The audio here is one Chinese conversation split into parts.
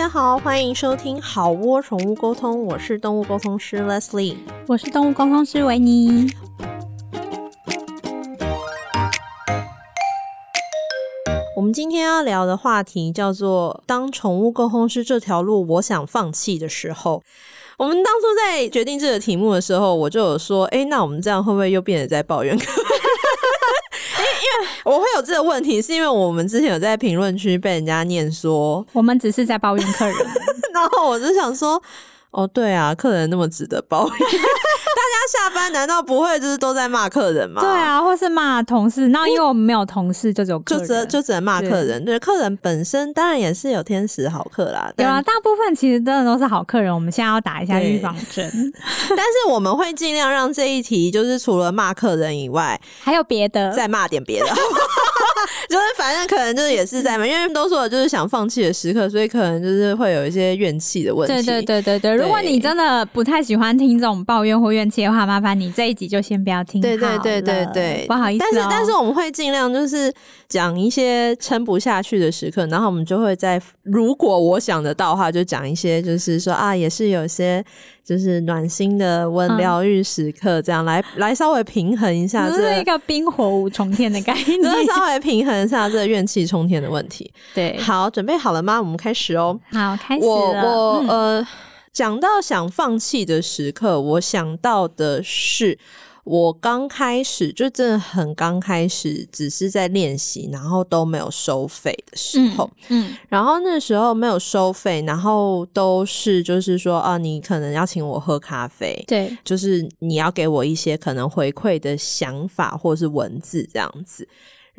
家好，欢迎收听好窝宠物沟通，我是动物沟通师 Leslie，我是动物沟通师维尼。我们今天要聊的话题叫做“当宠物沟通师这条路，我想放弃的时候”。我们当初在决定这个题目的时候，我就有说：“哎，那我们这样会不会又变得在抱怨？”因为 我会有这个问题，是因为我们之前有在评论区被人家念说 我们只是在抱怨客人，然后我就想说。哦，对啊，客人那么值得抱怨，大家下班难道不会就是都在骂客人吗？对啊，或是骂同事。那因为我们没有同事，就只有客人，就只就只能骂客人。对，对，客人本身当然也是有天使好客啦。对啊，大部分其实真的都是好客人。我们现在要打一下预防针，但是我们会尽量让这一题就是除了骂客人以外，还有别的，再骂点别的。就是反正可能就是也是在嘛，因为都说就是想放弃的时刻，所以可能就是会有一些怨气的问题。对对对对对，如果你真的不太喜欢听这种抱怨或怨气的话，麻烦你这一集就先不要听。对对对对对，不好意思。但是但是我们会尽量就是讲一些撑不下去的时刻，然后我们就会在如果我想得到的话，就讲一些就是说啊，也是有些。就是暖心的温疗愈时刻，这样、嗯、来来稍微平衡一下、这是一个冰火五重天的概念，就是稍微平衡一下这个怨气冲天的问题。对，好，准备好了吗？我们开始哦。好，开始我我、嗯、呃，讲到想放弃的时刻，我想到的是。我刚开始就真的很刚开始，只是在练习，然后都没有收费的时候，嗯，嗯，然后那时候没有收费，然后都是就是说啊，你可能要请我喝咖啡，对，就是你要给我一些可能回馈的想法或是文字这样子。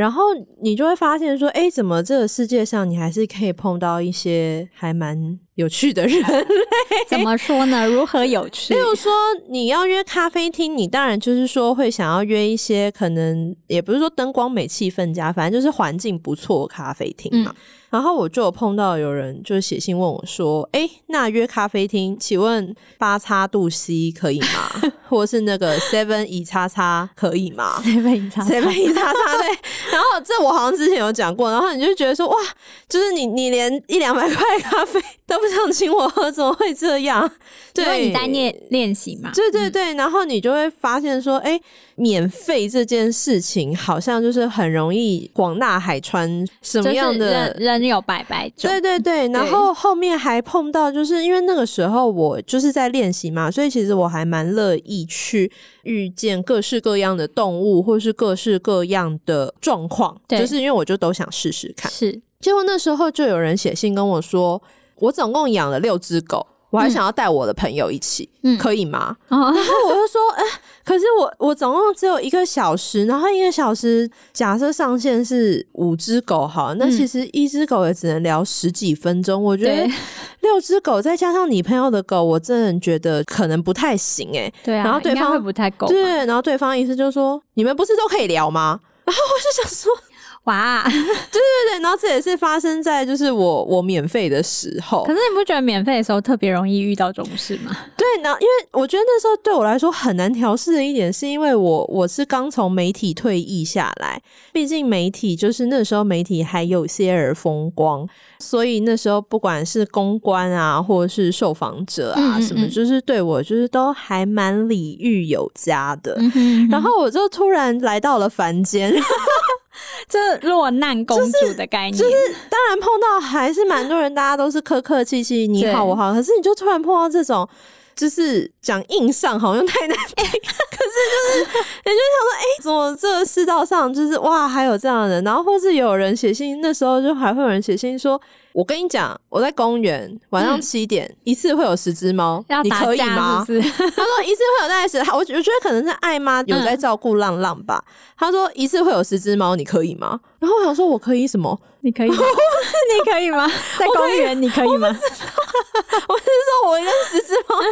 然后你就会发现说，哎，怎么这个世界上你还是可以碰到一些还蛮有趣的人类？怎么说呢？如何有趣？例如说，你要约咖啡厅，你当然就是说会想要约一些可能也不是说灯光美、气氛佳，反正就是环境不错的咖啡厅嘛。嗯然后我就有碰到有人就写信问我说：“哎，那约咖啡厅，请问八叉度 C 可以吗？或者是那个 Seven 一叉叉可以吗？Seven 一叉叉，Seven 一叉叉对。然后这我好像之前有讲过，然后你就觉得说哇，就是你你连一两百块咖啡都不想请我喝，怎么会这样？对，因为你在练练习嘛。对对对，然后你就会发现说，哎，免费这件事情好像就是很容易广纳海川，什么样的人。你有百百种，对对对，然后后面还碰到，就是因为那个时候我就是在练习嘛，所以其实我还蛮乐意去遇见各式各样的动物，或是各式各样的状况，就是因为我就都想试试看。是，结果那时候就有人写信跟我说，我总共养了六只狗。我还想要带我的朋友一起，嗯、可以吗？然后我就说，哎、欸，可是我我总共只有一个小时，然后一个小时假设上限是五只狗，好，那其实一只狗也只能聊十几分钟。我觉得六只狗再加上你朋友的狗，我真的觉得可能不太行哎、欸。对啊，然后对方会不太够。对，然后对方意思就是说，你们不是都可以聊吗？然后我就想说。哇，对对对，然后这也是发生在就是我我免费的时候。可是你不觉得免费的时候特别容易遇到这种事吗？对，然后因为我觉得那时候对我来说很难调试的一点，是因为我我是刚从媒体退役下来，毕竟媒体就是那时候媒体还有些儿风光，所以那时候不管是公关啊，或者是受访者啊嗯嗯嗯什么，就是对我就是都还蛮礼遇有加的。然后我就突然来到了凡间。这落难公主的概念，就是，就是当然碰到还是蛮多人，大家都是客客气气，你好我好，可是你就突然碰到这种。就是讲硬上好像太难听，可是就是也就想说，哎、欸，怎么这个世道上就是哇，还有这样的人，然后或是有人写信，那时候就还会有人写信说，我跟你讲，我在公园晚上七点、嗯、一次会有十只猫，你可以吗？是 是他说一次会有大概十，我我觉得可能是爱妈有在照顾浪浪吧。嗯、他说一次会有十只猫，你可以吗？然后我想说，我可以什么？你可以吗？你可以吗？在公园你可以吗？我是说，我跟十只猫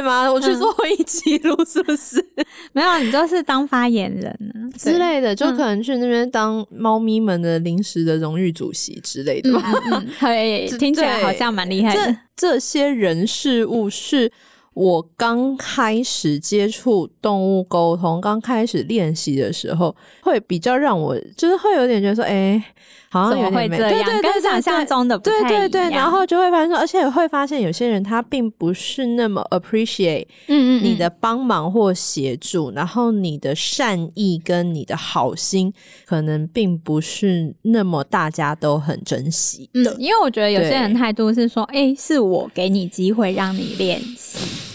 吗？我去做会议记录是不是？嗯、没有，你就是当发言人之类的，就可能去那边当猫咪们的临时的荣誉主席之类的吧。对、听起来好像蛮厉害的。这这些人事物是。我刚开始接触动物沟通，刚开始练习的时候，会比较让我就是会有点觉得说，哎、欸。好像有点会这样，对对对，跟想象中的不太一样。对对对，然后就会发现说，而且会发现有些人他并不是那么 appreciate 嗯嗯你的帮忙或协助，嗯嗯嗯，然后你的善意跟你的好心，可能并不是那么大家都很珍惜的。嗯，因为我觉得有些人态度是说，哎，是我给你机会让你练习。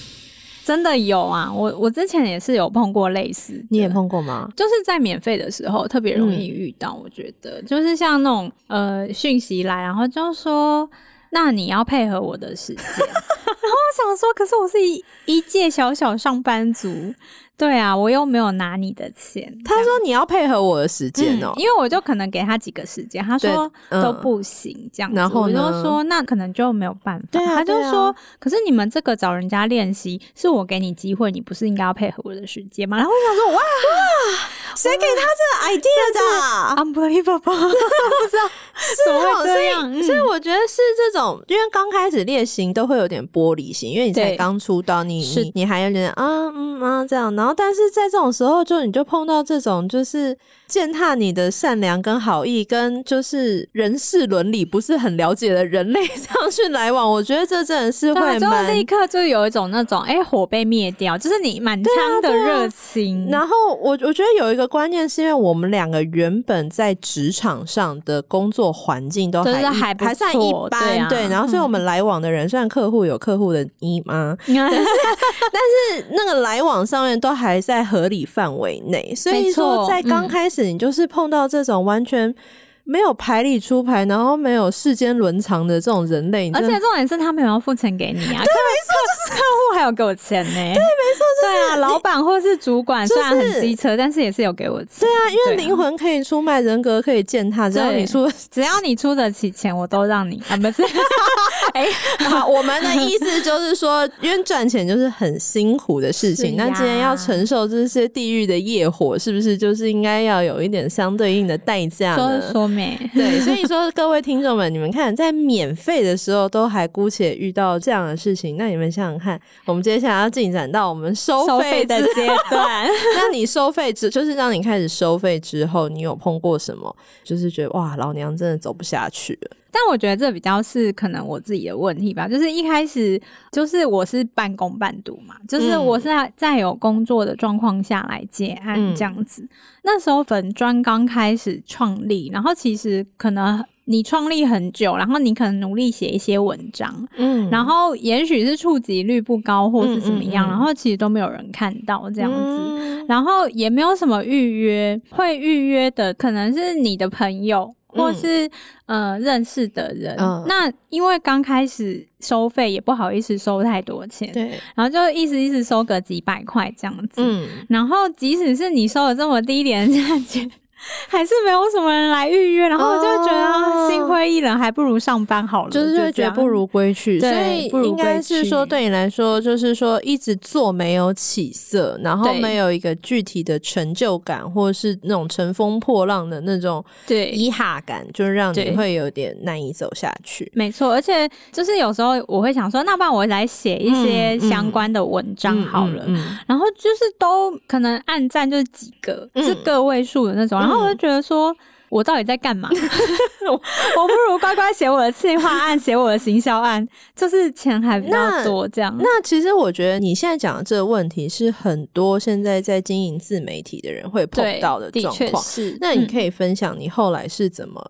真的有啊，我我之前也是有碰过类似，你也碰过吗？就是在免费的时候特别容易遇到，我觉得、嗯、就是像那种呃讯息来，然后就说，那你要配合我的时间，然后我想说，可是我是一一介小小上班族。对啊，我又没有拿你的钱。他说你要配合我的时间哦、喔嗯，因为我就可能给他几个时间，他说都不行、嗯、这样子。然后我就说那可能就没有办法。对啊、他就说、啊，可是你们这个找人家练习，是我给你机会，你不是应该要配合我的时间吗？然后我想说哇哇，谁给他这个 idea 的？Unbelievable，不知道是哦，所以、嗯、所以我觉得是这种，因为刚开始练习都会有点玻璃心，因为你才刚出道，你你你还有点啊嗯啊这样。然后，但是在这种时候，就你就碰到这种，就是践踏你的善良跟好意，跟就是人事伦理不是很了解的人类这样去来往，我觉得这真的是会蛮，就立刻就有一种那种，哎、欸，火被灭掉，就是你满腔的热情。啊啊、然后我我觉得有一个观念，是因为我们两个原本在职场上的工作环境都还、就是、还还算一般，对、啊，对。然后，所以我们来往的人，嗯、虽然客户有客户的姨妈，但是但是那个来往上面都。还在合理范围内，所以说在刚开始你就是碰到这种完全没有牌理出牌，然后没有世间伦常的这种人类，而且重点是他没有要付钱给你啊！对，没错，就是客户还有给我钱呢。对，没错，对啊，老板或是主管虽然很机车，但是也是有给我钱。对啊，因为灵魂可以出卖，人格可以践踏，只要你出，只要你出得起钱，我都让你啊，不是。哎、欸，好，我们的意思就是说，因为赚钱就是很辛苦的事情，那既然要承受这些地狱的业火，是不是就是应该要有一点相对应的代价呢？说说没？对，所以 说各位听众们，你们看，在免费的时候都还姑且遇到这样的事情，那你们想想看，我们接下来要进展到我们收费的阶段，那你收费之，就是让你开始收费之后，你有碰过什么？就是觉得哇，老娘真的走不下去了。但我觉得这比较是可能我自己的问题吧，就是一开始就是我是半工半读嘛，就是我是在有工作的状况下来接案这样子。嗯、那时候粉专刚开始创立，然后其实可能你创立很久，然后你可能努力写一些文章，嗯，然后也许是触及率不高或是怎么样，嗯嗯嗯，然后其实都没有人看到这样子，嗯、然后也没有什么预约，会预约的可能是你的朋友。或是、嗯、呃认识的人，嗯、那因为刚开始收费也不好意思收太多钱，对，然后就意思意思收个几百块这样子，嗯，然后即使是你收了这么低廉的价钱。还是没有什么人来预约，然后我就觉得心灰意冷，还不如上班好了，就是就觉得不如归去。所以应该是说，对你来说，就是说一直做没有起色，然后没有一个具体的成就感，或者是那种乘风破浪的那种对。遗憾感，就让你会有点难以走下去。没错，而且就是有时候我会想说，那不然我来写一些相关的文章好了，嗯嗯。嗯、然后就是都可能按赞就是几个，嗯、是个位数的那种，然后。然后我就觉得说，我到底在干嘛？我不如乖乖写我的企划案，写我的行销案，就是钱还比较多。这样那，那其实我觉得你现在讲的这个问题是很多现在在经营自媒体的人会碰到的状况。是，那你可以分享你后来是怎么？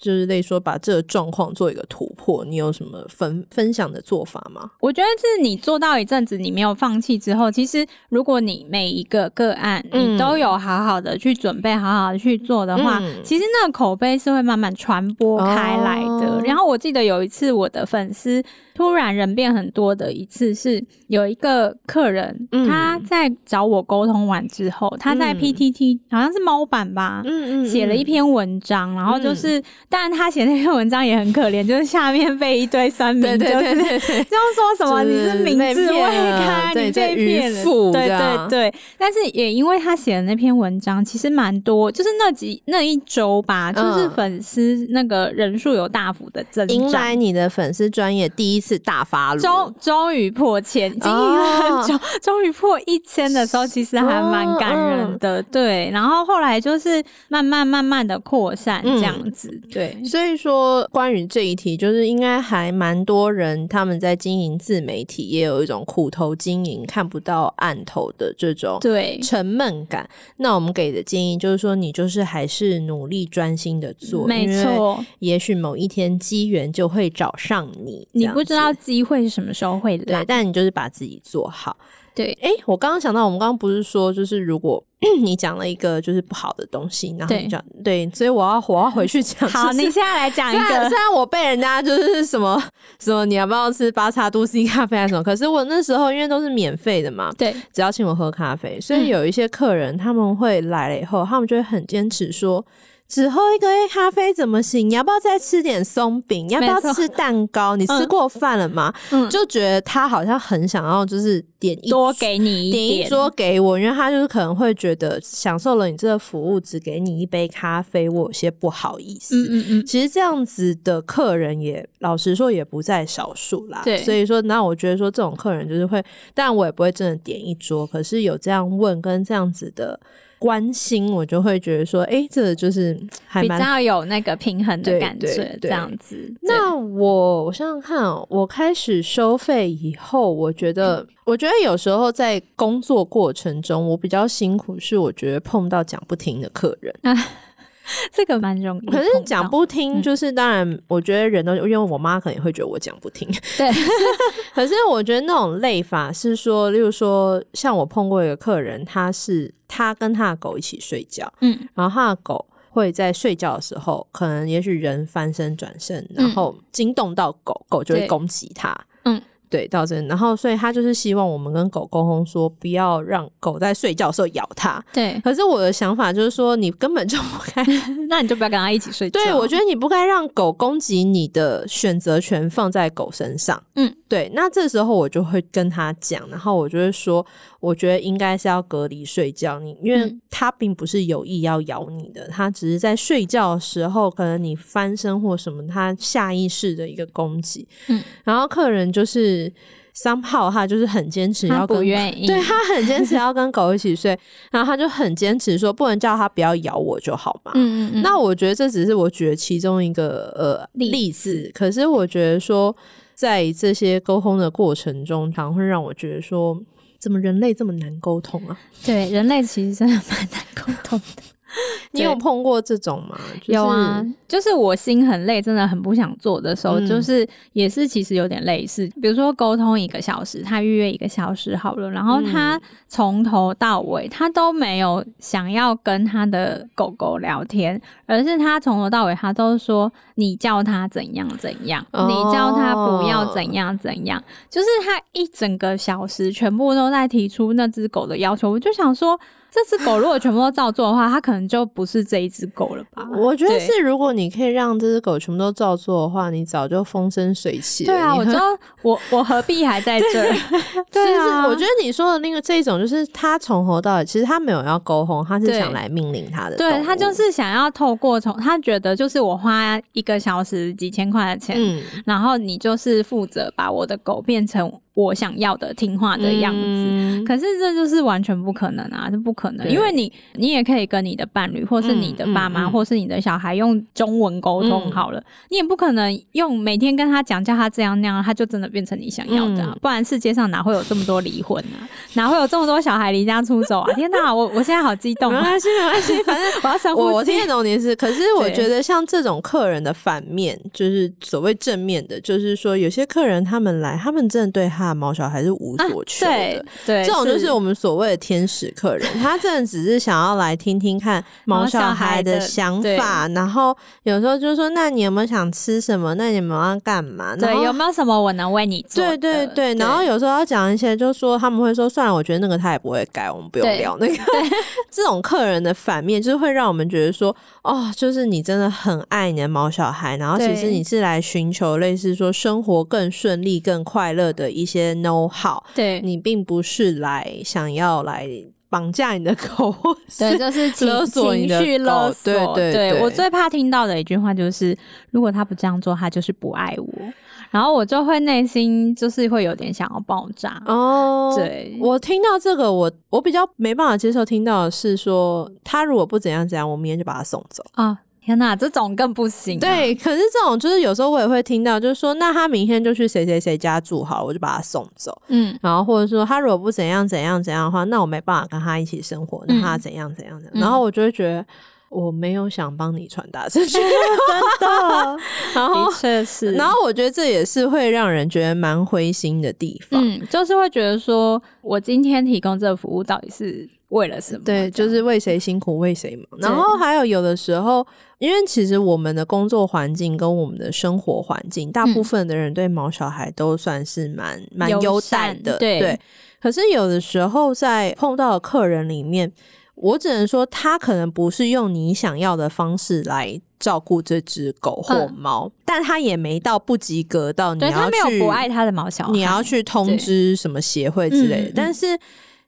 就是类说把这个状况做一个突破，你有什么分分享的做法吗？我觉得是你做到一阵子，你没有放弃之后，其实如果你每一个个案你都有好好的去准备，好好的去做的话，嗯、其实那个口碑是会慢慢传播开来的。哦、然后我记得有一次我的粉丝突然人变很多的一次，是有一个客人、嗯、他在找我沟通完之后，他在 PTT、嗯、好像是猫版吧，嗯嗯，写了一篇文章，然后就是。嗯。但他写那篇文章也很可怜，就是下面被一堆酸民，就是这样说什么你是明智未开，你被骗了，对对对。但是也因为他写的那篇文章，其实蛮多，就是那几那一周周吧，就是粉丝那个人数有大幅的增长，迎来你的粉丝专业第一次大发了，终终于破千，经营了很久，终于破一千的时候，其实还蛮感人的。对，然后后来就是慢慢慢慢的扩散这样子。对，所以说关于这一题，就是应该还蛮多人他们在经营自媒体，也有一种苦头经营看不到案头的这种对沉闷感。那我们给的建议就是说，你就是还是努力专心的做，没错，也许某一天机缘就会找上你。你不知道机会是什么时候会来，对，但你就是把自己做好。对，哎，我刚刚想到，我们刚刚不是说，就是如果 你讲了一个就是不好的东西，然后你讲对，对，所以我要我要回去讲。好，你现在来讲一个。虽然，虽然我被人家就是什么什么，你要不要吃八叉都 C 咖啡啊什么？可是我那时候因为都是免费的嘛，对，只要请我喝咖啡，所以有一些客人他们会来了以后，他们就会很坚持说。只喝一个咖啡怎么行？你要不要再吃点松饼？你要不要吃蛋糕？你吃过饭了吗？嗯，就觉得他好像很想要，就是点一多给你一点，点一桌给我，因为他就是可能会觉得享受了你这个服务，只给你一杯咖啡，我有些不好意思。嗯嗯嗯。其实这样子的客人也老实说也不在少数啦。对。所以说，那我觉得说这种客人就是会，但我也不会真的点一桌，可是有这样问跟这样子的。关心我就会觉得说，哎、欸，这个、就是 还比较有那个平衡的感觉，这样子。那我我想想看哦，我开始收费以后，我觉得，嗯、我觉得有时候在工作过程中，我比较辛苦，是我觉得碰到讲不停的客人。啊 这个蛮容易，可是讲不听，就是当然，我觉得人都、嗯、因为我妈可能会觉得我讲不听，对。可是我觉得那种累法是说，例如说，像我碰过一个客人，他是他跟他的狗一起睡觉，嗯，然后他的狗会在睡觉的时候，可能也许人翻身转身，然后惊动到狗，狗就会攻击他，嗯。对，到这，然后所以他就是希望我们跟狗沟通说，不要让狗在睡觉的时候咬它。对，可是我的想法就是说，你根本就不该，那你就不要跟他一起睡觉。对，我觉得你不该让狗攻击你的选择权放在狗身上。嗯，对。那这时候我就会跟他讲，然后我就会说，我觉得应该是要隔离睡觉。你因为他并不是有意要咬你的，他只是在睡觉的时候，可能你翻身或什么，他下意识的一个攻击。嗯，然后客人就是。Somehow 他就是很坚持要跟，不愿 意，对，他很坚持要跟狗一起睡，然后他就很坚持说不能叫他不要咬我就好嘛。嗯嗯嗯。那我觉得这只是我觉得其中一个呃例子，可是我觉得说在这些沟通的过程中，常会让我觉得说，怎么人类这么难沟通啊？对，人类其实真的蛮难沟通的。你有碰过这种吗？就是、有啊，就是我心很累，真的很不想做的时候，嗯、就是也是其实有点类似。比如说沟通一个小时，他预约一个小时好了，然后他从头到尾他都没有想要跟他的狗狗聊天，而是他从头到尾他都说你叫他怎样怎样，哦、你叫他不要怎样怎样，就是他一整个小时全部都在提出那只狗的要求，我就想说。这只狗如果全部都照做的话，它可能就不是这一只狗了吧？我觉得是，如果你可以让这只狗全部都照做的话，你早就风生水起了。对啊，我知道，我 我何必还在这儿？对啊，我觉得你说的那个这一种，就是他从头到尾，其实他没有要沟通，他是想来命令他的。对，他就是想要透过从他觉得就是我花一个小时几千块的钱，嗯，然后你就是负责把我的狗变成。我想要的听话的样子，嗯、可是这就是完全不可能啊！这不可能，因为你你也可以跟你的伴侣，或是你的爸妈，嗯嗯、或是你的小孩用中文沟通好了，嗯、你也不可能用每天跟他讲叫他这样那样，他就真的变成你想要的，不然世界上哪会有这么多离婚啊？哪会有这么多小孩离家出走啊？天哪，我我现在好激动，啊！没关系，没关系，反正 我要深呼吸。我听得懂你是，可是我觉得像这种客人的反面，就是所谓正面的，就是说有些客人他们来，他们真的对他的毛小孩是无所求的，啊、对，对这种就是我们所谓的天使客人，他真的只是想要来听听看毛小孩的想法，然后有时候就说：“那你有没有想吃什么？那你们要干嘛？”对，有没有什么我能为你做？对对对，然后有时候要讲一些，就说他们会说：“算了，我觉得那个他也不会改，我们不用聊那个。”这种客人的反面就是会让我们觉得说：“哦，就是你真的很爱你的毛小孩，然后其实你是来寻求类似说生活更顺利、更快乐的一些 know。”好，对，你并不是来想要来绑架你的狗，对，就是情勒索你的情绪勒索。对对对，对，我最怕听到的一句话就是，如果他不这样做，他就是不爱我。然后我就会内心就是会有点想要爆炸。哦，对，我听到这个，我我比较没办法接受。听到的是说，他如果不怎样怎样，我明天就把他送走啊。天哪，这种更不行啊。对，可是这种就是有时候我也会听到，就是说，那他明天就去谁谁谁家住好，我就把他送走。嗯，然后或者说他如果不怎样怎样怎样的话，那我没办法跟他一起生活，那他怎样怎样怎样。嗯，然后我就会觉得我没有想帮你传达这句话，真的。然后的确是，然后我觉得这也是会让人觉得蛮灰心的地方。嗯，就是会觉得说我今天提供这个服务到底是为了什么？对，就是为谁辛苦为谁忙。然后还有有的时候。因为其实我们的工作环境跟我们的生活环境，大部分的人对毛小孩都算是蛮蛮优待的，对，对。可是有的时候在碰到的客人里面，我只能说他可能不是用你想要的方式来照顾这只狗或猫，嗯，但他也没到不及格到你要去，不爱他的毛小孩，你要去通知什么协会之类的，但是。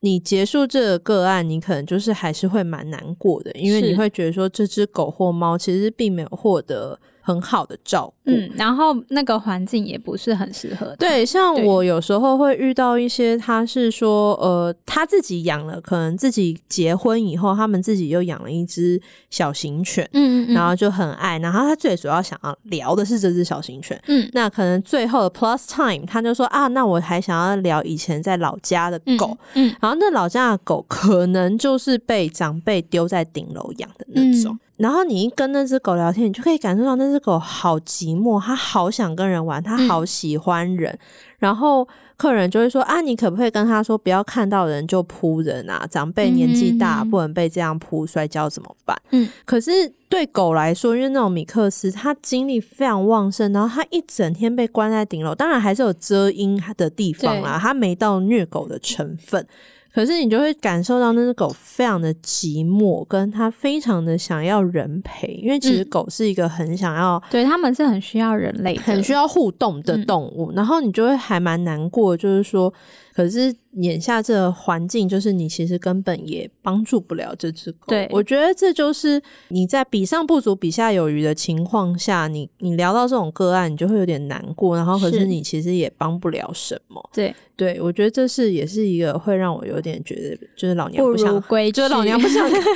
你结束这个个案，你可能就是还是会蛮难过的，因为你会觉得说，这只狗或猫其实并没有获得很好的照顾，嗯，然后那个环境也不是很适合。对，像我有时候会遇到一些，他是说，呃，他自己养了，可能自己结婚以后，他们自己又养了一只小型犬，嗯，嗯，嗯，然后就很爱，然后他最主要想要聊的是这只小型犬，嗯，那可能最后的 plus time，他就说啊，那我还想要聊以前在老家的狗，嗯，嗯，然后那老家的狗可能就是被长辈丢在顶楼养的那种。嗯然后你一跟那只狗聊天，你就可以感受到那只狗好寂寞，它好想跟人玩，它好喜欢人。嗯、然后客人就会说：“啊，你可不可以跟他说，不要看到人就扑人啊？长辈年纪大，不能被这样扑，摔跤怎么办？”嗯，可是对狗来说，因为那种米克斯，它精力非常旺盛，然后它一整天被关在顶楼，当然还是有遮阴的地方啦，它没到虐狗的成分。可是你就会感受到那只狗非常的寂寞，跟它非常的想要人陪，因为其实狗是一个很想要，嗯、对，他们是很需要人类、很需要互动的动物。嗯、然后你就会还蛮难过，就是说，可是眼下这个环境，就是你其实根本也帮助不了这只狗。对，我觉得这就是你在比上不足、比下有余的情况下，你你聊到这种个案，你就会有点难过。然后，可是你其实也帮不了什么。对。对，我觉得这是也是一个会让我有点觉得，就是老娘不想，归，就是老娘不想，因为因为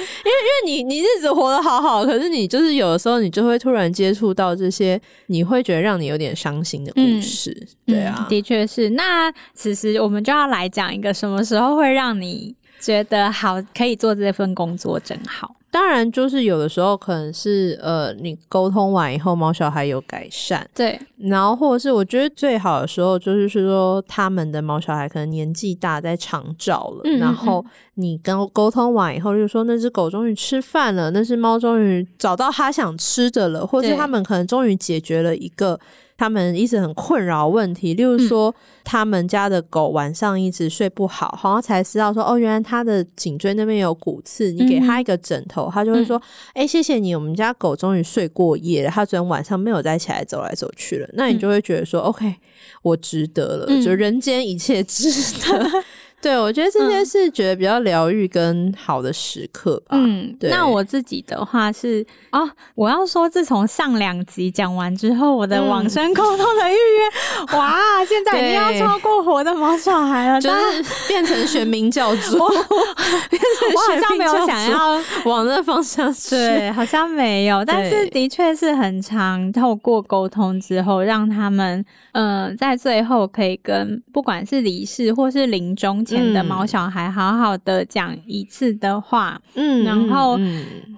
你你日子活得好好，可是你就是有的时候你就会突然接触到这些，你会觉得让你有点伤心的故事，嗯、对啊，的确是。那此时我们就要来讲一个什么时候会让你觉得好，可以做这份工作真好。当然，就是有的时候可能是呃，你沟通完以后，猫小孩有改善，对，然后或者是我觉得最好的时候，就是说他们的猫小孩可能年纪大，在长照了，嗯嗯嗯，然后你跟沟通完以后，就是说那只狗终于吃饭了，那只猫终于找到它想吃的了，或是他们可能终于解决了一个。他们一直很困扰问题，例如说，他们家的狗晚上一直睡不好，好像才知道说，哦，原来他的颈椎那边有骨刺。你给他一个枕头，他就会说，哎，谢谢你，我们家狗终于睡过夜了，它昨天晚上没有再起来走来走去了。那你就会觉得说，OK，我值得了，就人间一切值得。对，我觉得这些是觉得比较疗愈跟好的时刻吧。嗯，对。那我自己的话是啊，我要说，自从上两集讲完之后，我的往生沟通的预约，嗯、哇，现在已经要超过活的毛小孩了，就是变成玄冥教 主。我，我好像没有想要往那方向去，对，好像没有，但是的确是很常透过沟通之后，让他们嗯、呃，在最后可以跟不管是离世或是临终前。的毛小孩好好的讲一次的话，嗯，然后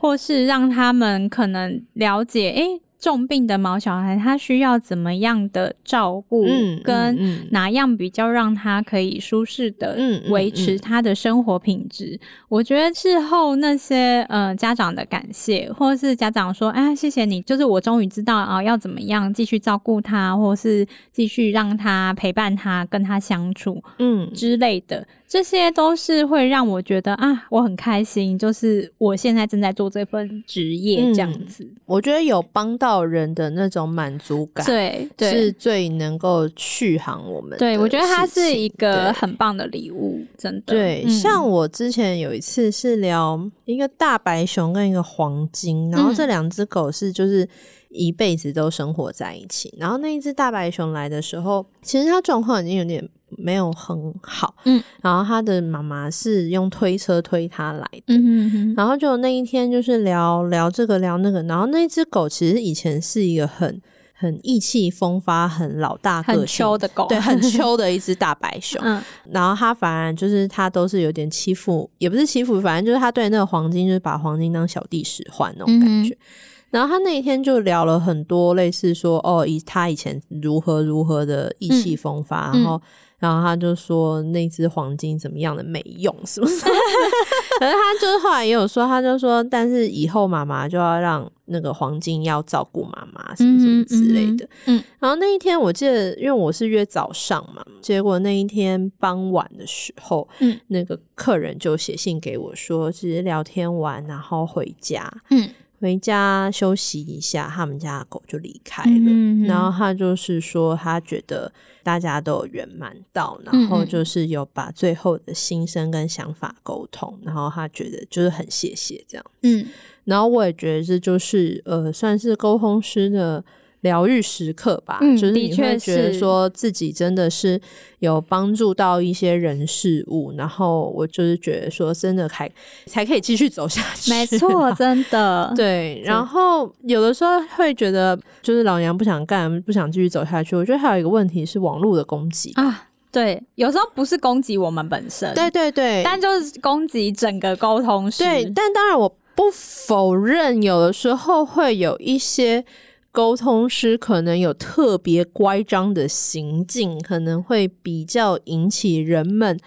或是让他们可能了解，诶。重病的毛小孩，他需要怎么样的照顾？嗯，跟哪样比较让他可以舒适的维持他的生活品质？嗯嗯嗯、我觉得事后那些呃家长的感谢，或是家长说：“哎，谢谢你，就是我终于知道啊，要怎么样继续照顾他，或是继续让他陪伴他，跟他相处，嗯之类的。”这些都是会让我觉得啊，我很开心，就是我现在正在做这份职业这样子。嗯、我觉得有帮到人的那种满足感，对，对是最能够续航我们。对，我觉得它是一个很棒的礼物，真的。对，嗯、像我之前有一次是聊一个大白熊跟一个黄金，然后这两只狗是就是。一辈子都生活在一起。然后那一只大白熊来的时候，其实它状况已经有点没有很好。嗯，然后他的妈妈是用推车推他来的。嗯。然后就那一天就是聊聊这个聊那个。然后那只狗其实以前是一个很很意气风发、很老大个秋的狗，对，很秋的一只大白熊。嗯。然后他反而就是他都是有点欺负，也不是欺负，反正就是他对那个黄金就是把黄金当小弟使唤那种感觉。嗯然后他那一天就聊了很多，类似说哦，以他以前如何如何的意气风发，嗯、然后、嗯、然后他就说那只黄金怎么样的没用，是不是？可是他就是后来也有说，他就说，但是以后妈妈就要让那个黄金要照顾妈妈，什么什么之类的。嗯，嗯然后那一天我记得，因为我是约早上嘛，结果那一天傍晚的时候，嗯，那个客人就写信给我说，其实聊天完然后回家，嗯。回家休息一下，他们家的狗就离开了。然后他就是说，他觉得大家都有圆满到，然后就是有把最后的心声跟想法沟通，然后他觉得就是很谢谢这样子。嗯，然后我也觉得这就是呃，算是沟通师的。疗愈时刻吧，嗯、就是你会觉得说自己真的是有帮助到一些人事物，然后我就是觉得说真的还才可以继续走下去。没错，真的 对。然后有的时候会觉得就是老娘不想干，不想继续走下去。我觉得还有一个问题是网络的攻击啊。对，有时候不是攻击我们本身，对对对，但就是攻击整个沟通师。对，但当然我不否认，有的时候会有一些。沟通师可能有特别乖张的行径，可能会比较引起人们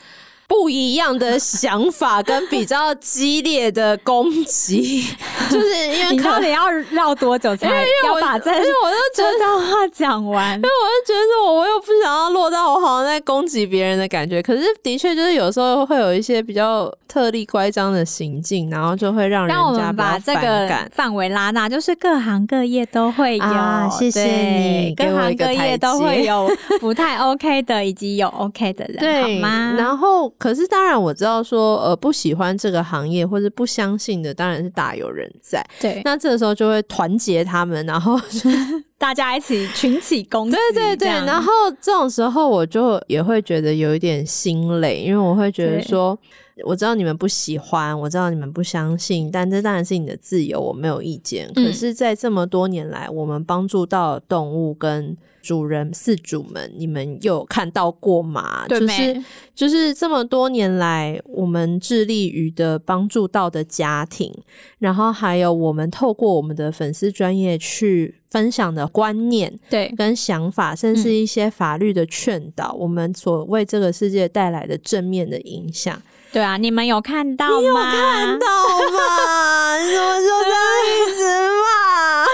不一样的想法跟比较激烈的攻击，就是因为你到底要绕多久才要把这？因为我就觉得话讲完，因为我就觉得我我又不想要落到我好像在攻击别人的感觉。可是的确就是有时候会有一些比较特立乖张的行径，然后就会让人家把这个范围拉大，就是各行各业都会有。啊、谢谢你，各行各业 都会有不太 OK 的，以及有 OK 的人，好吗？然后。可是当然我知道说，呃，不喜欢这个行业或者不相信的，当然是大有人在。对，那这个时候就会团结他们，然后 大家一起群起攻击。对对对，然后这种时候我就也会觉得有一点心累，因为我会觉得说，对我知道你们不喜欢，我知道你们不相信，但这当然是你的自由，我没有意见。嗯、可是，在这么多年来，我们帮助到动物跟。主人、饲主们，你们有看到过吗？对就是就是这么多年来，我们致力于的帮助到的家庭，然后还有我们透过我们的粉丝专业去分享的观念，对，跟想法，甚至一些法律的劝导，嗯、我们所为这个世界带来的正面的影响。对啊，你们有看到吗？你有看到吗？你怎么就这样一直骂？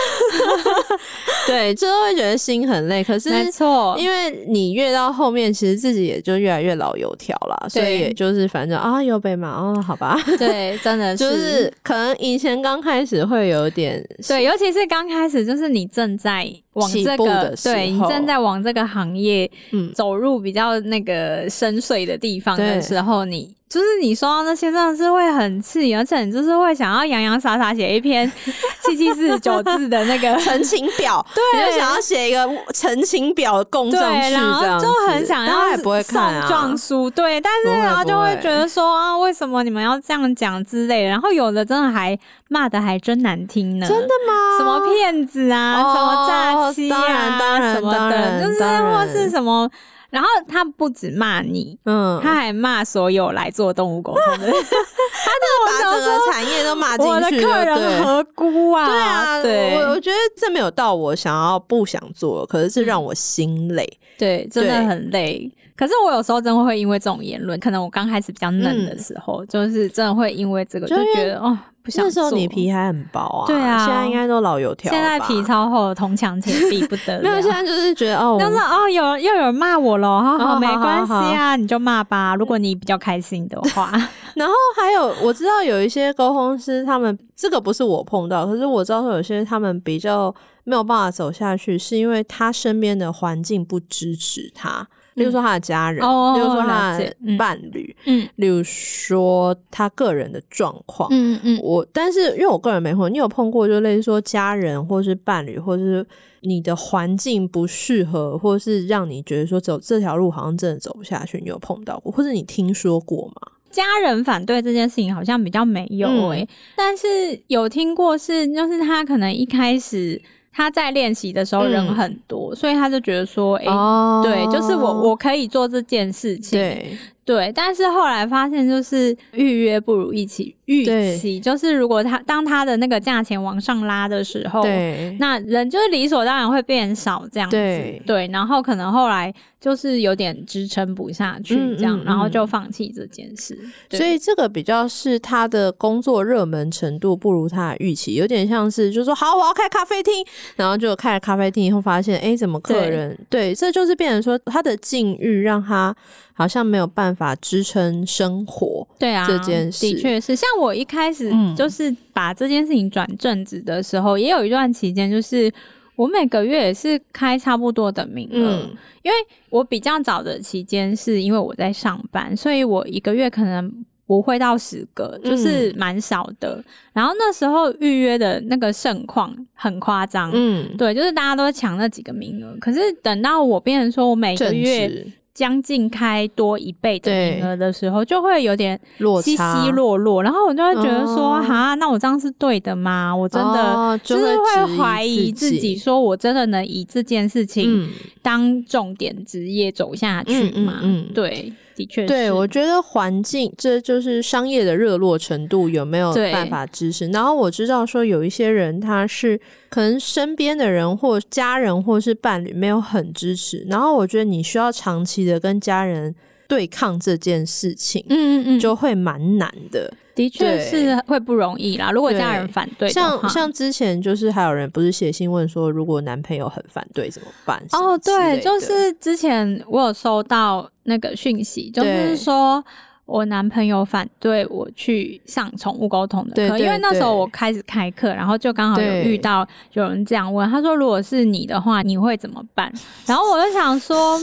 对，就会觉得心很累。可是没错，因为你越到后面，其实自己也就越来越老油条了，所以也就是反正啊，又被骂哦，好吧。对，真的是 就是可能以前刚开始会有点对，尤其是刚开始，就是你正在往这个对你正在往这个行业走入比较那个深邃的地方的时候，对你。就是你说到那些，真的是会很气，而且你就是会想要洋洋洒洒写一篇 七七四十九字的那个陈情表，对，就想要写一个陈情表供上去，然后就很想要送状书，对，但是然后就会觉得说啊，为什么你们要这样讲之类的，然后有的真的还骂的还真难听呢，真的吗？什么骗子啊，什么诈欺啊，什么的，就是或是什么。然后他不止骂你，嗯，他还骂所有来做动物沟通的，他就把整个产业都骂进去。我的客人何辜啊？对啊，对，我我觉得这没有到我想要不想做，可是是让我心累，对，真的很累。可是我有时候真的会因为这种言论，可能我刚开始比较嫩的时候，就是真的会因为这个就觉得哦。不想做。那时候你皮还很薄啊，对啊，现在应该都老油条。现在皮超厚，铜墙铁壁不得了。没有，现在就是觉得哦，但是哦，有又有人骂我了，好好，没关系啊，你就骂吧。如果你比较开心的话，然后还有我知道有一些沟通师，他们这个不是我碰到，可是我知道说有些他们比较没有办法走下去，是因为他身边的环境不支持他。例如说他的家人，嗯、例如说他的伴侣，嗯，例如说他个人的状况，嗯嗯，我但是因为我个人没碰，你有碰过就类似说家人或是伴侣，或是你的环境不适合，或是让你觉得说走这条路好像真的走不下去，你有碰到过，或者你听说过吗？家人反对这件事情好像比较没有诶、欸，嗯、但是有听过是，就是他可能一开始。他在练习的时候人很多，嗯、所以他就觉得说，哎、欸，哦、对，就是我我可以做这件事情，对对。但是后来发现，就是预约不如一起预期，就是如果他当他的那个价钱往上拉的时候，对，那人就是理所当然会变少这样子，对，对。然后可能后来。就是有点支撑不下去，这样，嗯嗯嗯、然后就放弃这件事。所以这个比较是他的工作热门程度不如他的预期，有点像是就是说，好，我要开咖啡厅，然后就开了咖啡厅以后发现，哎、欸，怎么客人对，对，这就是变成说他的境遇让他好像没有办法支撑生活。对啊，这件事的确是。像我一开始就是把这件事情转正职的时候，嗯、也有一段期间就是。我每个月也是开差不多的名额，嗯、因为我比较早的期间是因为我在上班，所以我一个月可能不会到十个，就是蛮少的。嗯、然后那时候预约的那个盛况很夸张，嗯，对，就是大家都抢那几个名额。可是等到我变成说我每个月。将近开多一倍的名额的时候，就会有点稀稀落落，然后我就会觉得说，哈，那我这样是对的吗？我真的就是会怀疑自己，说我真的能以这件事情当重点职业走下去吗？嗯，对。的确，对，我觉得环境这就是商业的热络程度有没有办法支持。然后我知道说有一些人他是可能身边的人或家人或是伴侣没有很支持，然后我觉得你需要长期的跟家人对抗这件事情，嗯嗯嗯，就会蛮难的。的确是会不容易啦。如果家人反对，像像之前就是还有人不是写信问说，如果男朋友很反对怎么办？哦，对，就是之前我有收到那个讯息，就是说我男朋友反对我去上宠物沟通的课，因为那时候我开始开课，然后就刚好有遇到有人这样问，他说如果是你的话，你会怎么办？然后我就想说。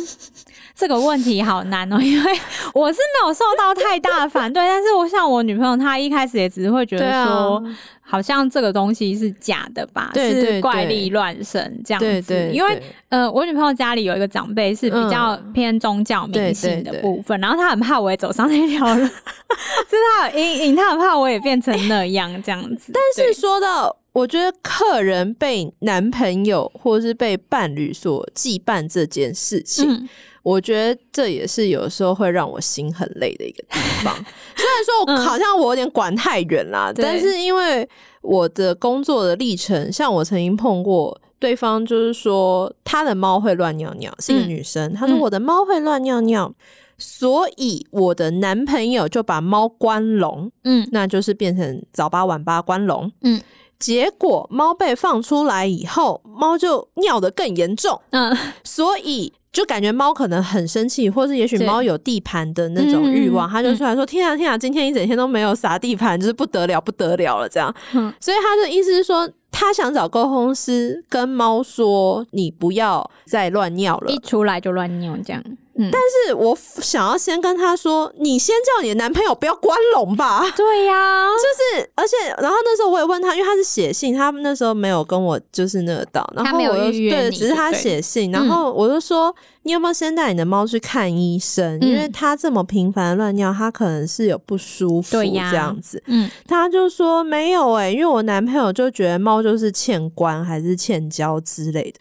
这个问题好难哦，因为我是没有受到太大的反对，但是我像我女朋友，她一开始也只是会觉得说，好像这个东西是假的吧，是怪力乱神这样子。因为呃，我女朋友家里有一个长辈是比较偏宗教迷信的部分，嗯、然后她很怕我也走上那条路，就是她有阴影，她很怕我也变成那样这样子。但是说到，我觉得客人被男朋友或是被伴侣所羁绊这件事情。嗯。我觉得这也是有时候会让我心很累的一个地方。虽然说好像我有点管太远啦，嗯、但是因为我的工作的历程，像我曾经碰过对方，就是说他的猫会乱尿尿，是一个女生，她、嗯、说我的猫会乱尿尿，嗯、所以我的男朋友就把猫关笼，嗯，那就是变成早八晚八关笼，嗯，结果猫被放出来以后，猫就尿得更严重，嗯，所以。就感觉猫可能很生气，或是也许猫有地盘的那种欲望，它、嗯、就出来说：“天啊天啊，今天一整天都没有撒地盘，就是不得了不得了了。”这样，嗯、所以他的意思是说，他想找沟通师跟猫说：“你不要再乱尿了，一出来就乱尿这样。”嗯，但是我想要先跟他说，你先叫你的男朋友不要关笼吧。对呀、啊，就是，而且，然后那时候我也问他，因为他是写信，他那时候没有跟我就是那个到，然后我就对，只是他写信，然后我就说，嗯、你有没有先带你的猫去看医生？嗯、因为他这么频繁乱尿，他可能是有不舒服这样子。嗯，他就说没有哎、欸，因为我男朋友就觉得猫就是欠关还是欠交之类的，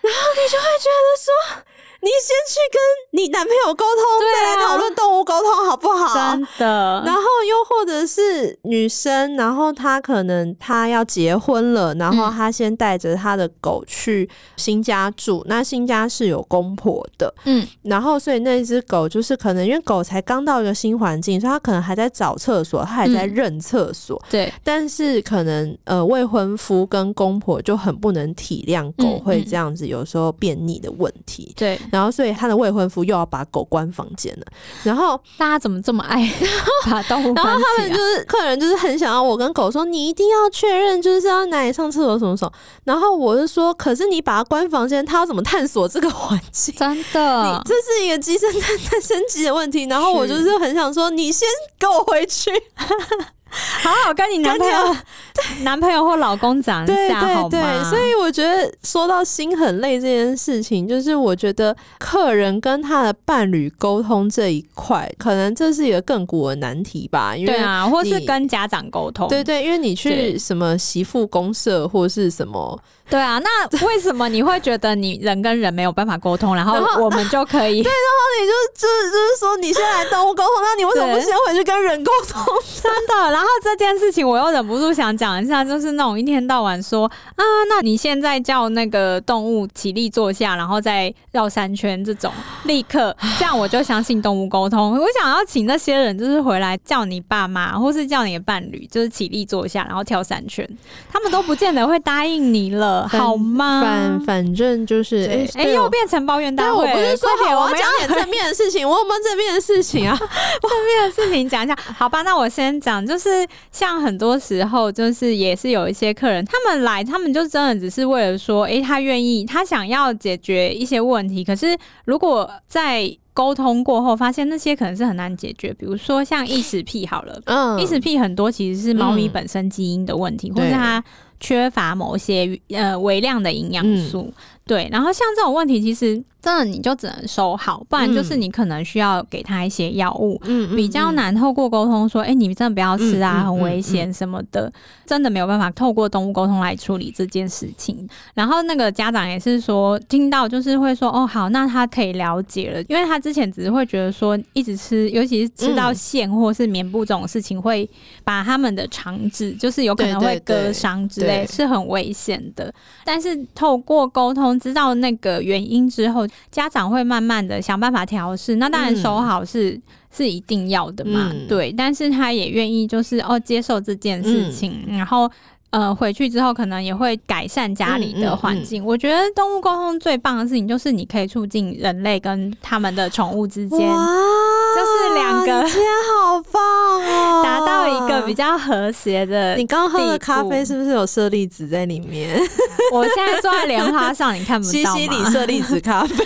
然后你就会觉得说。你先去跟你男朋友沟通，再来讨论动物沟通，好不好？真的。然后又或者是女生，然后她可能她要结婚了，然后她先带着她的狗去新家住。那新家是有公婆的，嗯，然后所以那只狗就是可能因为狗才刚到一个新环境，所以它可能还在找厕所，它还在认厕所。对。但是可能呃未婚夫跟公婆就很不能体谅狗会这样子，有时候便秘的问题。对。然后，所以他的未婚夫又要把狗关房间了。然后大家怎么这么爱 把动物？然后他们就是客人，就是很想要我跟狗说，你一定要确认，就是要哪里上厕所什么什么。然后我就说，可是你把它关房间，它要怎么探索这个环境？真的，这是一个鸡生蛋，蛋生鸡的问题。然后我就是很想说，你先给我回去。好好跟你男朋友、男朋友或老公讲一下，好吗？对，对，对，所以我觉得说到心很累这件事情，就是我觉得客人跟他的伴侣沟通这一块，可能这是一个亘古的难题吧。因为对啊，或是跟家长沟通，对，对对，因为你去什么媳妇公社或是什么。对啊，那为什么你会觉得你人跟人没有办法沟通，然后我们就可以？对，然后你就就是就是说，你先来动物沟通，那你为什么不先回去跟人沟通？真的。然后这件事情我又忍不住想讲一下，就是那种一天到晚说啊，那你现在叫那个动物起立坐下，然后再绕三圈这种，立刻这样我就相信动物沟通。我想要请那些人就是回来叫你爸妈，或是叫你的伴侣，就是起立坐下，然后跳三圈，他们都不见得会答应你了。好吗？反反正就是，哎、欸欸，又变成抱怨大会。我不是说好，我要讲点正面的事情，我有没有正面的事情啊？正面的事情讲一下，好吧？那我先讲，就是像很多时候，就是也是有一些客人，他们来，他们就真的只是为了说，哎、欸，他愿意，他想要解决一些问题。可是如果在沟通过后，发现那些可能是很难解决，比如说像异食癖，好了，嗯，异食癖很多其实是猫咪本身基因的问题，嗯、或是它。缺乏某些呃微量的营养素。对，然后像这种问题，其实真的你就只能收好，不然就是你可能需要给他一些药物，嗯，比较难透过沟通说，哎、欸，你真的不要吃啊，嗯、很危险什么的，真的没有办法透过动物沟通来处理这件事情。然后那个家长也是说，听到就是会说，哦，好，那他可以了解了，因为他之前只是会觉得说，一直吃，尤其是吃到线或是棉布这种事情，会把他们的肠子就是有可能会割伤之类，是很危险的。但是透过沟通。知道那个原因之后，家长会慢慢的想办法调试。那当然守好是、嗯、是一定要的嘛，嗯、对。但是他也愿意就是哦接受这件事情，嗯、然后呃回去之后可能也会改善家里的环境。嗯嗯嗯、我觉得动物沟通最棒的事情就是你可以促进人类跟他们的宠物之间，就是两个，今天好棒哦，达到一个比较和谐的。你刚喝的咖啡是不是有舍利子在里面？我现在坐在莲花上，你看不到吗？西西里舍利子咖啡。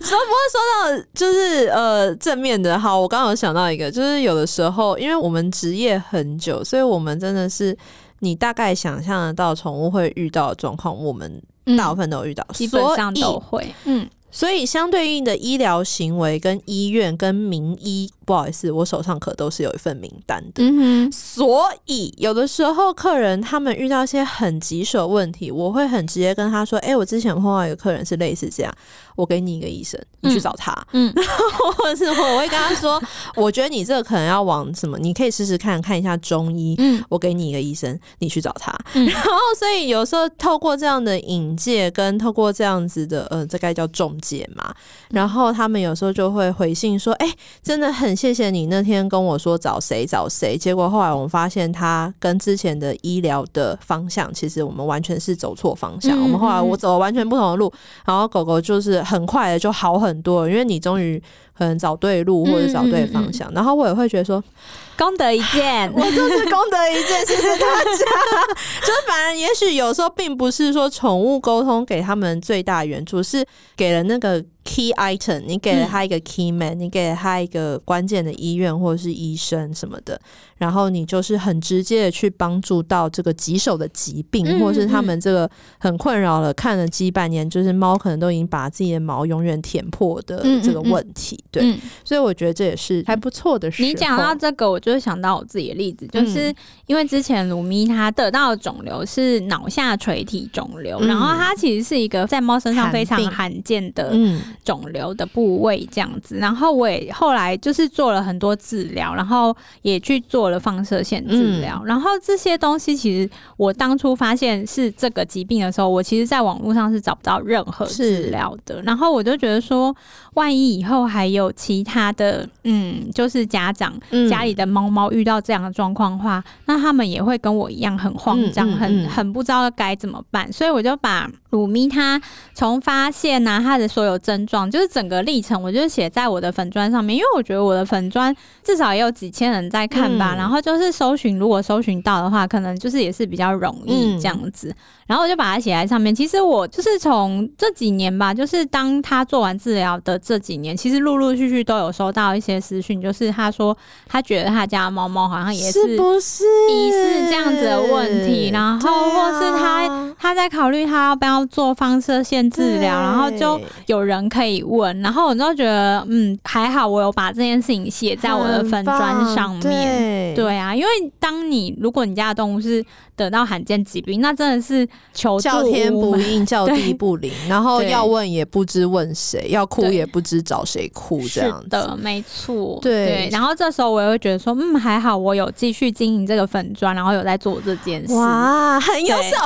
说不会说到就是呃正面的，好，我刚刚有想到一个，就是有的时候，因为我们职业很久，所以我们真的是你大概想象得到宠物会遇到的状况，我们大部分都有遇到，基本上都会，嗯。所以相对应的医疗行为跟医院跟名医，不好意思，我手上可都是有一份名单的。嗯哼。所以有的时候客人他们遇到一些很棘手问题，我会很直接跟他说：“哎、欸，我之前碰到一个客人是类似这样，我给你一个医生，你去找他。嗯”嗯，或者是我会跟他说：“我觉得你这个可能要往什么，你可以试试看看一下中医。”嗯，我给你一个医生，你去找他。嗯、然后所以有时候透过这样的引介，跟透过这样子的呃，这该叫中。介嘛，然后他们有时候就会回信说：“哎、欸，真的很谢谢你那天跟我说找谁找谁。”结果后来我们发现他跟之前的医疗的方向，其实我们完全是走错方向。嗯、我们后来我走了完全不同的路，然后狗狗就是很快的就好很多，因为你终于可能找对路或者找对方向。然后我也会觉得说。功德一件，我就是功德一件，谢谢大家。就是反而，也许有时候并不是说宠物沟通给他们最大援助，是给了那个 key item，你给了他一个 key man，、嗯、你给了他一个关键的医院或者是医生什么的，然后你就是很直接的去帮助到这个棘手的疾病，嗯、或者是他们这个很困扰了，看了几百年，就是猫可能都已经把自己的毛永远舔破的这个问题。嗯嗯嗯对、嗯，所以我觉得这也是还不错的事。你讲到这个，我就想到我自己的例子，就是因为之前鲁咪它得到的肿瘤是脑下垂体肿瘤、嗯，然后它其实是一个在猫身上非常罕见的。嗯肿瘤的部位这样子，然后我也后来就是做了很多治疗，然后也去做了放射线治疗，嗯，然后这些东西其实我当初发现是这个疾病的时候，我其实在网络上是找不到任何治疗的，然后我就觉得说，万一以后还有其他的，嗯，就是家长家里的猫猫遇到这样的状况的话，嗯，那他们也会跟我一样很慌张，很很不知道该怎么办，所以我就把鲁咪他从发现啊，他的所有症状。就是整个历程，我就写在我的粉砖上面，因为我觉得我的粉砖至少也有几千人在看吧。嗯、然后就是搜寻，如果搜寻到的话，可能就是也是比较容易这样子。嗯、然后我就把它写在上面。其实我就是从这几年吧，就是当他做完治疗的这几年，其实陆陆续续都有收到一些私讯，就是他说他觉得他家猫猫好像也是不是疑似这样子的问题，然后或是他他在考虑他要不要做放射线治疗，然后就有人可以。问，然后我就觉得，嗯，还好我有把这件事情写在我的粉砖上面对。对啊，因为当你如果你家的动物是得到罕见疾病，那真的是求叫天不应，叫地不灵，然后要问也不知问谁，要哭也不知找谁哭，这样子的，没错。对，然后这时候我也会觉得说，嗯，还好我有继续经营这个粉砖，然后有在做这件事，哇，很优秀。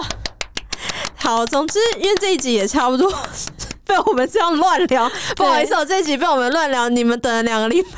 好，总之因为这一集也差不多。被我们这样乱聊，不好意思，我这一集被我们乱聊，你们等了两个礼拜。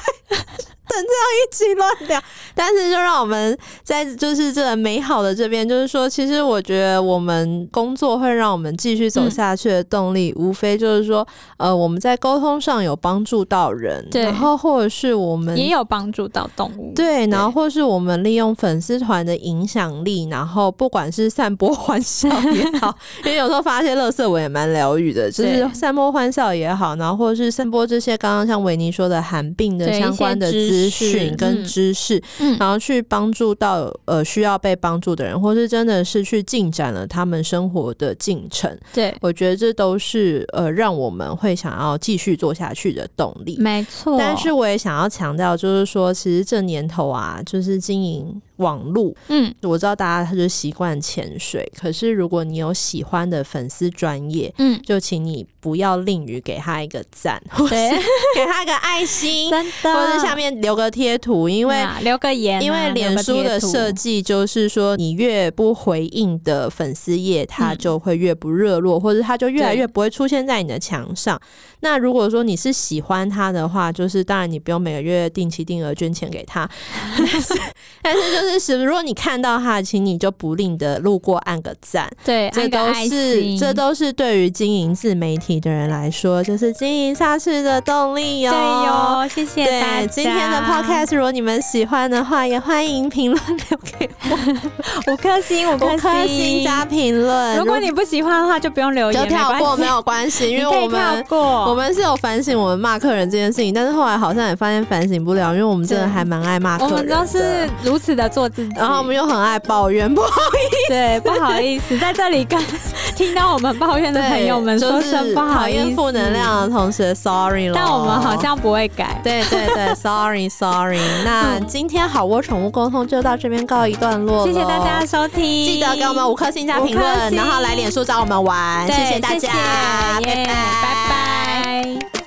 等这样一起乱聊，但是就让我们在就是这美好的这边，就是说，其实我觉得我们工作会让我们继续走下去的动力，嗯、无非就是说，呃，我们在沟通上有帮助到人，对，然后或者是我们也有帮助到动物，对，然后或是我们利用粉丝团的影响力，然后不管是散播欢笑也好，因为有时候发一些乐色我也蛮疗愈的，就是散播欢笑也好，然后或者是散播这些刚刚像维尼说的寒病的相关的资。资讯跟知识，嗯，然后去帮助到呃需要被帮助的人，或是真的是去进展了他们生活的进程。对，我觉得这都是呃让我们会想要继续做下去的动力。没错，但是我也想要强调，就是说，其实这年头啊，就是经营。网路，嗯，我知道大家他就习惯潜水，可是如果你有喜欢的粉丝专业，嗯，就请你不要吝于给他一个赞，或是 给他一个爱心，真的，或者下面留个贴图，因为、啊、留个言、啊，因为脸书的设计就是说，你越不回应的粉丝页，它就会越不热络、嗯，或者它就越来越不会出现在你的墙上。那如果说你是喜欢他的话，就是当然你不用每个月定期定额捐钱给他，但是但是就如果你看到他，请你就不吝的路过按个赞，对，这都是这都是对于经营自媒体的人来说，就是经营下去的动力哟。对哟，谢谢大家。今天的 podcast 如果你们喜欢的话，也欢迎评论留给我，五颗星，五颗星，星加评论。如果你不喜欢的话，就不用留言，就跳过没有关系，因为我们我们是有反省我们骂客人这件事情，但是后来好像也发现反省不了，因为我们真的还蛮爱骂客人的。我们都是如此的做。然后我们又很爱抱怨，不好意思，对，不好意思，在这里跟 听到我们抱怨的朋友们说声不好意思，负能量的同学，sorry 了。但我们好像不会改，对对对，sorry sorry。那今天好窝宠物沟通就到这边告一段落，谢谢大家的收听，记得给我们五颗星加评论，然后来脸书找我们玩，谢谢大家，谢谢，拜拜。